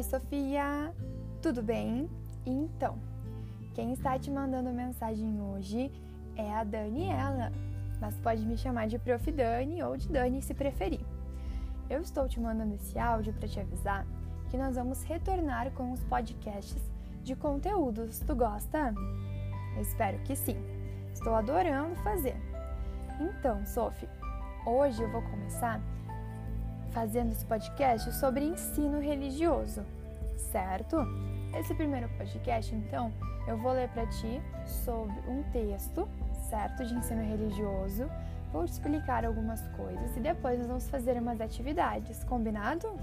Oi, Sofia! Tudo bem? Então, quem está te mandando mensagem hoje é a Daniela, mas pode me chamar de Prof. Dani ou de Dani se preferir. Eu estou te mandando esse áudio para te avisar que nós vamos retornar com os podcasts de conteúdos. Tu gosta? Eu espero que sim. Estou adorando fazer. Então, Sophie, hoje eu vou começar fazendo esse podcast sobre ensino religioso, certo? Esse primeiro podcast, então, eu vou ler para ti sobre um texto, certo, de ensino religioso. Vou te explicar algumas coisas e depois nós vamos fazer umas atividades, combinado?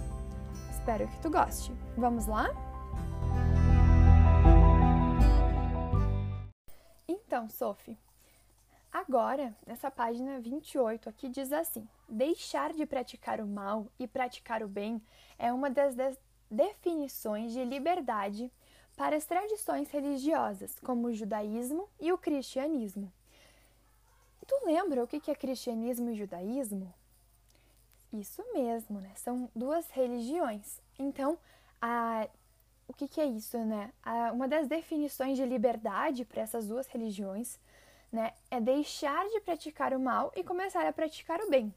Espero que tu goste. Vamos lá? Então, Sophie, Agora, nessa página 28 aqui diz assim: deixar de praticar o mal e praticar o bem é uma das definições de liberdade para as tradições religiosas, como o judaísmo e o cristianismo. Tu lembra o que é cristianismo e judaísmo? Isso mesmo, né? São duas religiões. Então, a, o que, que é isso, né? A, uma das definições de liberdade para essas duas religiões né? É deixar de praticar o mal e começar a praticar o bem.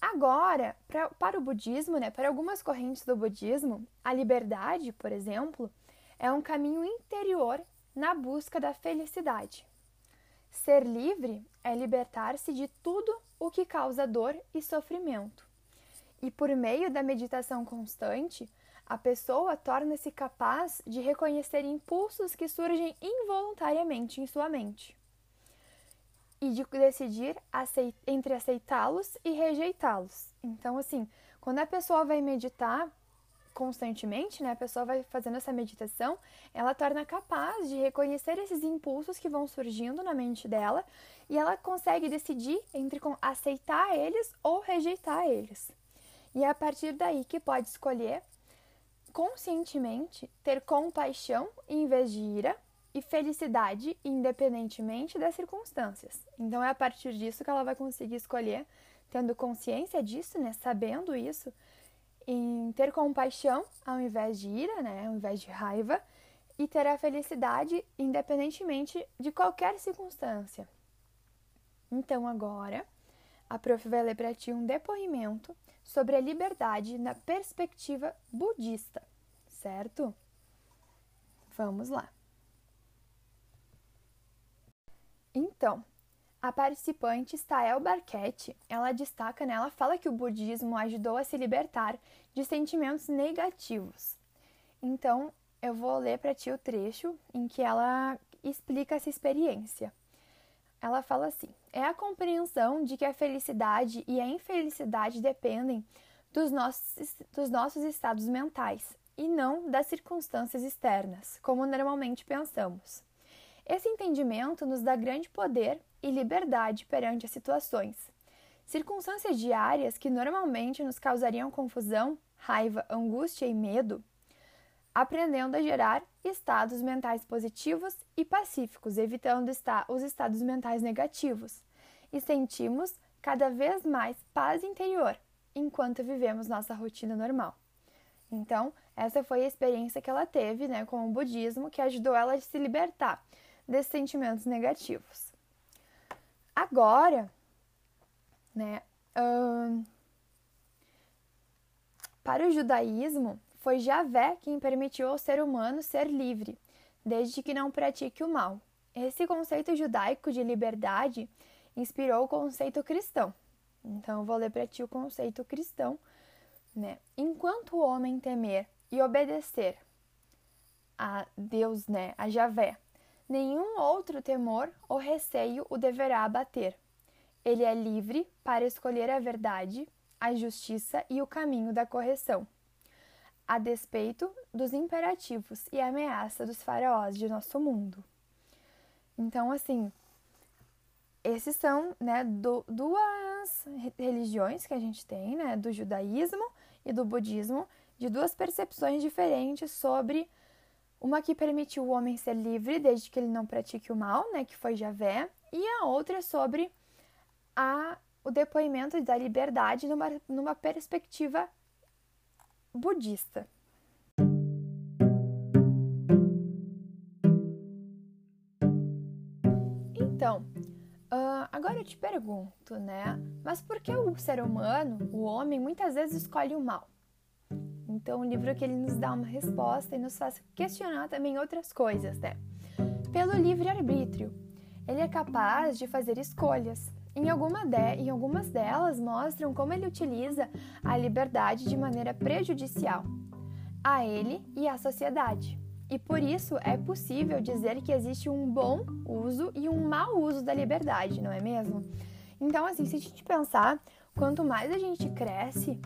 Agora, pra, para o budismo, né, para algumas correntes do budismo, a liberdade, por exemplo, é um caminho interior na busca da felicidade. Ser livre é libertar-se de tudo o que causa dor e sofrimento. E por meio da meditação constante, a pessoa torna-se capaz de reconhecer impulsos que surgem involuntariamente em sua mente e de decidir aceit entre aceitá-los e rejeitá-los. Então, assim, quando a pessoa vai meditar constantemente, né, a pessoa vai fazendo essa meditação, ela torna capaz de reconhecer esses impulsos que vão surgindo na mente dela e ela consegue decidir entre aceitar eles ou rejeitar eles. E é a partir daí que pode escolher conscientemente ter compaixão em vez de ira e felicidade independentemente das circunstâncias. Então é a partir disso que ela vai conseguir escolher, tendo consciência disso, né, sabendo isso, em ter compaixão ao invés de ira, né, ao invés de raiva, e ter a felicidade independentemente de qualquer circunstância. Então agora, a prof vai ler para ti um depoimento sobre a liberdade na perspectiva budista, certo? Vamos lá. Então, a participante Stael Barquette, ela destaca, né, ela fala que o budismo ajudou a se libertar de sentimentos negativos. Então, eu vou ler para ti o trecho em que ela explica essa experiência. Ela fala assim: é a compreensão de que a felicidade e a infelicidade dependem dos nossos, dos nossos estados mentais e não das circunstâncias externas, como normalmente pensamos. Esse entendimento nos dá grande poder e liberdade perante as situações. Circunstâncias diárias que normalmente nos causariam confusão, raiva, angústia e medo, aprendendo a gerar estados mentais positivos e pacíficos, evitando os estados mentais negativos, e sentimos cada vez mais paz interior enquanto vivemos nossa rotina normal. Então, essa foi a experiência que ela teve né, com o budismo, que ajudou ela a se libertar desses sentimentos negativos. Agora, né, para o judaísmo, foi Javé quem permitiu ao ser humano ser livre, desde que não pratique o mal. Esse conceito judaico de liberdade inspirou o conceito cristão. Então, eu vou ler para ti o conceito cristão. Né? Enquanto o homem temer e obedecer a Deus, né, a Javé, Nenhum outro temor ou receio o deverá abater. Ele é livre para escolher a verdade, a justiça e o caminho da correção, a despeito dos imperativos e ameaça dos faraós de nosso mundo. Então, assim, esses são né, do, duas religiões que a gente tem, né, do judaísmo e do budismo, de duas percepções diferentes sobre uma que permite o homem ser livre desde que ele não pratique o mal, né, que foi Javé, e a outra é sobre a, o depoimento da liberdade numa, numa perspectiva budista. Então, uh, agora eu te pergunto, né? Mas por que o ser humano, o homem, muitas vezes escolhe o mal? Então, o livro que ele nos dá uma resposta e nos faz questionar também outras coisas, né? Pelo livre-arbítrio, ele é capaz de fazer escolhas. Em, alguma de, em algumas delas mostram como ele utiliza a liberdade de maneira prejudicial a ele e à sociedade. E por isso é possível dizer que existe um bom uso e um mau uso da liberdade, não é mesmo? Então, assim, se a gente pensar, quanto mais a gente cresce,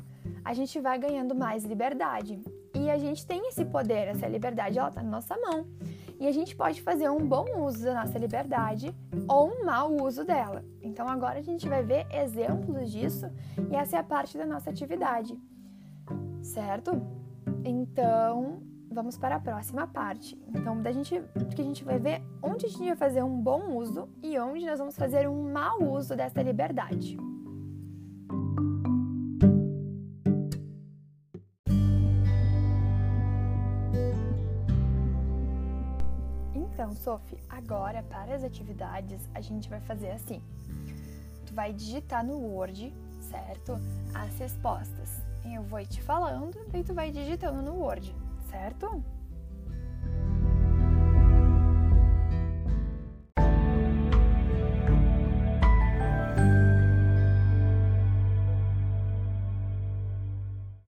a gente vai ganhando mais liberdade. E a gente tem esse poder, essa liberdade, ela está na nossa mão. E a gente pode fazer um bom uso da nossa liberdade ou um mau uso dela. Então agora a gente vai ver exemplos disso e essa é a parte da nossa atividade. Certo? Então, vamos para a próxima parte. Então, da gente, que a gente vai ver onde a gente vai fazer um bom uso e onde nós vamos fazer um mau uso dessa liberdade. Sophie, agora para as atividades a gente vai fazer assim. Tu vai digitar no Word, certo? As respostas. Eu vou te falando, e tu vai digitando no Word, certo?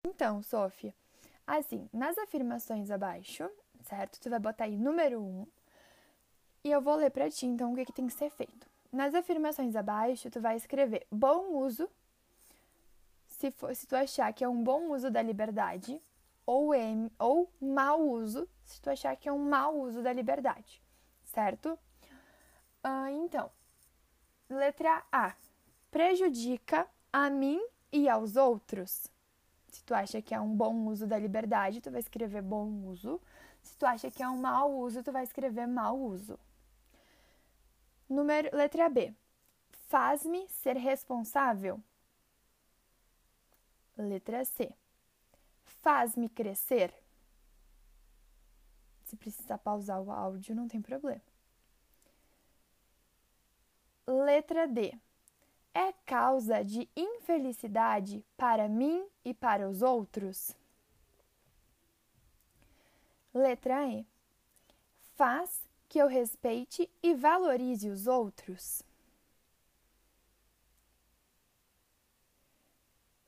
Então, Sofia, assim, nas afirmações abaixo, certo? Tu vai botar aí número 1 um, e eu vou ler para ti, então, o que, que tem que ser feito. Nas afirmações abaixo, tu vai escrever bom uso, se, for, se tu achar que é um bom uso da liberdade, ou, M, ou mau uso, se tu achar que é um mau uso da liberdade, certo? Uh, então, letra A. Prejudica a mim e aos outros. Se tu acha que é um bom uso da liberdade, tu vai escrever bom uso. Se tu acha que é um mau uso, tu vai escrever mau uso. Número, letra B. Faz-me ser responsável. Letra C. Faz-me crescer. Se precisar pausar o áudio, não tem problema. Letra D. É causa de infelicidade para mim e para os outros? Letra E. Faz que eu respeite e valorize os outros.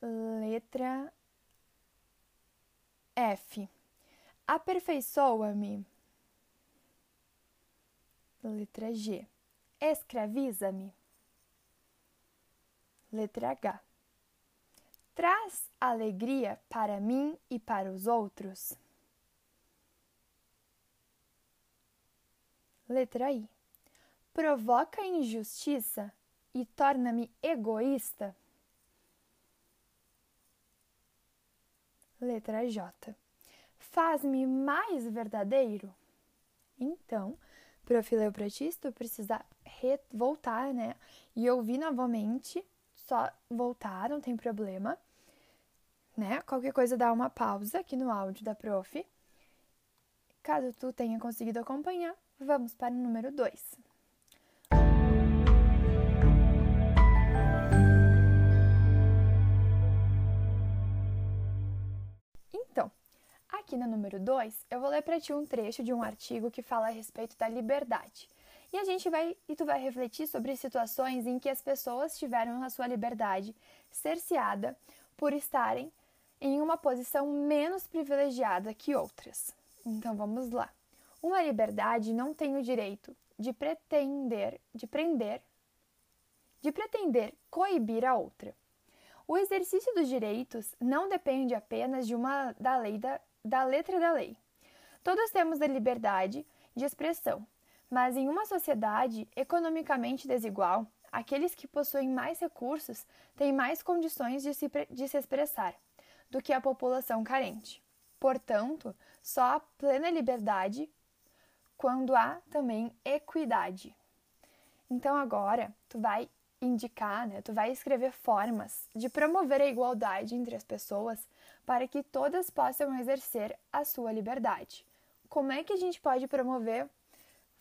Letra F. Aperfeiçoa-me. Letra G. Escraviza-me. Letra H. Traz alegria para mim e para os outros. Letra I. Provoca injustiça e torna-me egoísta. Letra J. Faz-me mais verdadeiro. Então, profileu para ti, se tu precisar voltar, né? E ouvir novamente, só voltar, não tem problema. Né? Qualquer coisa dá uma pausa aqui no áudio da prof. Caso tu tenha conseguido acompanhar, Vamos para o número 2. Então, aqui no número 2, eu vou ler para ti um trecho de um artigo que fala a respeito da liberdade. E a gente vai e tu vai refletir sobre situações em que as pessoas tiveram a sua liberdade cerceada por estarem em uma posição menos privilegiada que outras. Então vamos lá. Uma liberdade não tem o direito de pretender, de prender, de pretender coibir a outra. O exercício dos direitos não depende apenas de uma da lei da, da letra da lei. Todos temos a liberdade de expressão, mas em uma sociedade economicamente desigual, aqueles que possuem mais recursos têm mais condições de se, de se expressar do que a população carente. Portanto, só a plena liberdade quando há também equidade. Então agora tu vai indicar, né, tu vai escrever formas de promover a igualdade entre as pessoas para que todas possam exercer a sua liberdade. Como é que a gente pode promover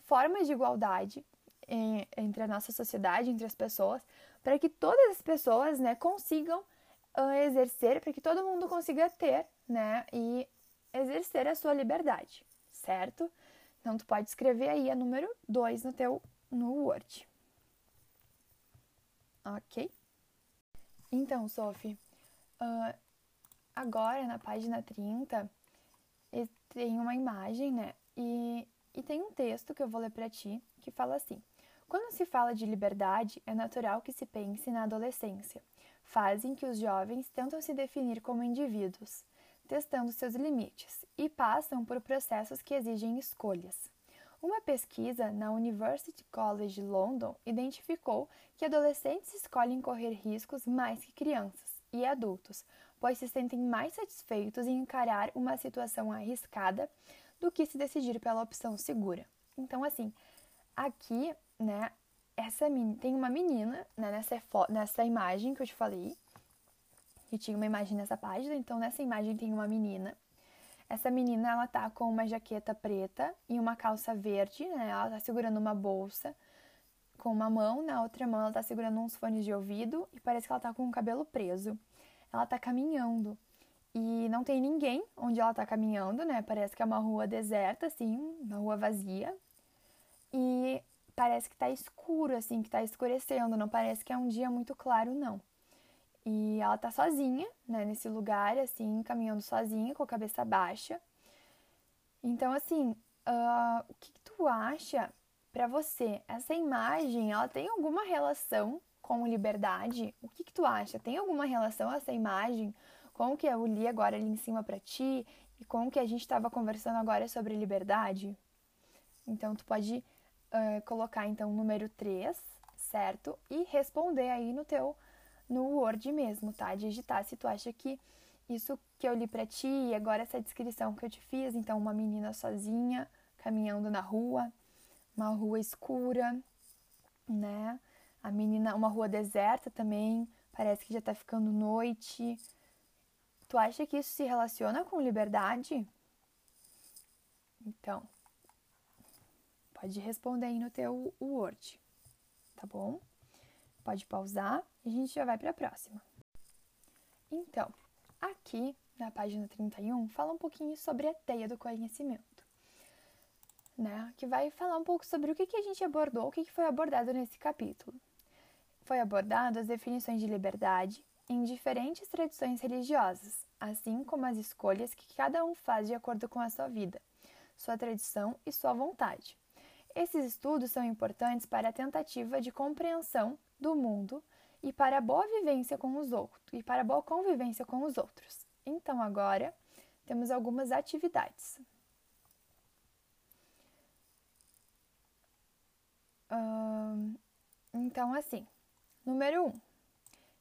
formas de igualdade em, entre a nossa sociedade, entre as pessoas, para que todas as pessoas, né, consigam uh, exercer, para que todo mundo consiga ter, né, e exercer a sua liberdade, certo? Então, tu pode escrever aí a número 2 no teu no Word. Ok? Então, Sophie, uh, agora na página 30 tem uma imagem, né? E, e tem um texto que eu vou ler para ti que fala assim: Quando se fala de liberdade, é natural que se pense na adolescência, fase em que os jovens tentam se definir como indivíduos, testando seus limites e passam por processos que exigem escolhas. Uma pesquisa na University College London identificou que adolescentes escolhem correr riscos mais que crianças e adultos, pois se sentem mais satisfeitos em encarar uma situação arriscada do que se decidir pela opção segura. Então, assim, aqui, né, essa tem uma menina né, nessa, nessa imagem que eu te falei, que tinha uma imagem nessa página, então nessa imagem tem uma menina essa menina, ela tá com uma jaqueta preta e uma calça verde, né? Ela tá segurando uma bolsa com uma mão, na outra mão ela tá segurando uns fones de ouvido e parece que ela tá com o cabelo preso. Ela tá caminhando e não tem ninguém onde ela tá caminhando, né? Parece que é uma rua deserta, assim, uma rua vazia. E parece que tá escuro, assim, que tá escurecendo, não parece que é um dia muito claro, não. E ela tá sozinha, né, nesse lugar, assim, caminhando sozinha, com a cabeça baixa. Então, assim, uh, o que, que, tu acha para você? Essa imagem, ela tem alguma relação com liberdade? O que, que tu acha? Tem alguma relação essa imagem com o que eu li agora ali em cima para ti e com o que a gente estava conversando agora sobre liberdade? Então, tu pode uh, colocar, então, o número 3, certo? E responder aí no teu no Word mesmo, tá? Digitar se tu acha que isso que eu li para ti e agora essa descrição que eu te fiz, então uma menina sozinha caminhando na rua, uma rua escura, né? A menina, uma rua deserta também, parece que já tá ficando noite. Tu acha que isso se relaciona com liberdade? Então, pode responder aí no teu Word, tá bom? Pode pausar e a gente já vai para a próxima. Então, aqui na página 31 fala um pouquinho sobre a teia do conhecimento, né? Que vai falar um pouco sobre o que, que a gente abordou, o que, que foi abordado nesse capítulo. Foi abordado as definições de liberdade em diferentes tradições religiosas, assim como as escolhas que cada um faz de acordo com a sua vida, sua tradição e sua vontade. Esses estudos são importantes para a tentativa de compreensão do mundo e para a boa vivência com os outros e para a boa convivência com os outros. Então agora temos algumas atividades. Hum, então assim, número 1. Um,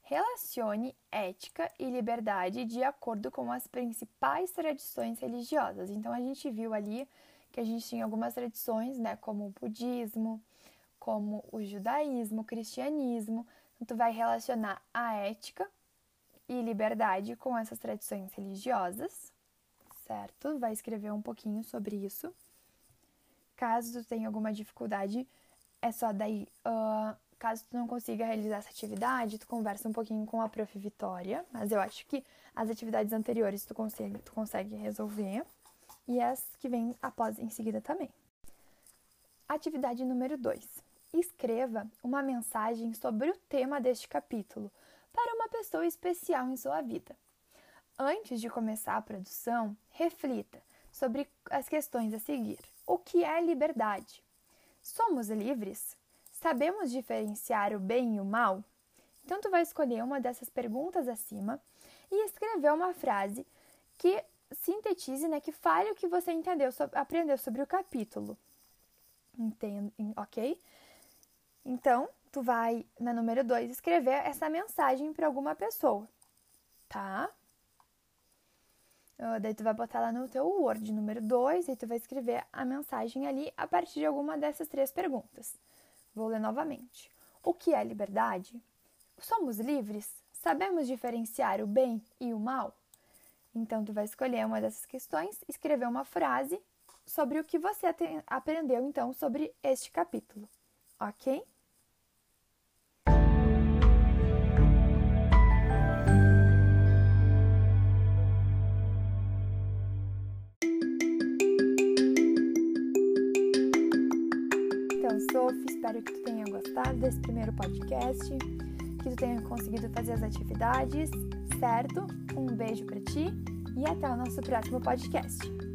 relacione ética e liberdade de acordo com as principais tradições religiosas. Então a gente viu ali que a gente tinha algumas tradições, né, como o budismo, como o judaísmo, o cristianismo. Então, tu vai relacionar a ética e liberdade com essas tradições religiosas, certo? Vai escrever um pouquinho sobre isso. Caso tu tenha alguma dificuldade, é só daí. Uh, caso tu não consiga realizar essa atividade, tu conversa um pouquinho com a Prof. Vitória, mas eu acho que as atividades anteriores tu consegue, tu consegue resolver e as que vêm após em seguida também. Atividade número 2. Escreva uma mensagem sobre o tema deste capítulo para uma pessoa especial em sua vida. Antes de começar a produção, reflita sobre as questões a seguir. O que é liberdade? Somos livres? Sabemos diferenciar o bem e o mal? Então, tu vai escolher uma dessas perguntas acima e escrever uma frase que sintetize, né, que fale o que você entendeu, aprendeu sobre o capítulo. Entende, ok? Então, tu vai na número 2 escrever essa mensagem para alguma pessoa, tá? Uh, daí tu vai botar lá no teu Word número 2 e tu vai escrever a mensagem ali a partir de alguma dessas três perguntas. Vou ler novamente. O que é liberdade? Somos livres? Sabemos diferenciar o bem e o mal? Então, tu vai escolher uma dessas questões, escrever uma frase sobre o que você aprendeu então sobre este capítulo ok? Então, Sophie, espero que tu tenha gostado desse primeiro podcast, que tu tenha conseguido fazer as atividades, certo? Um beijo para ti e até o nosso próximo podcast.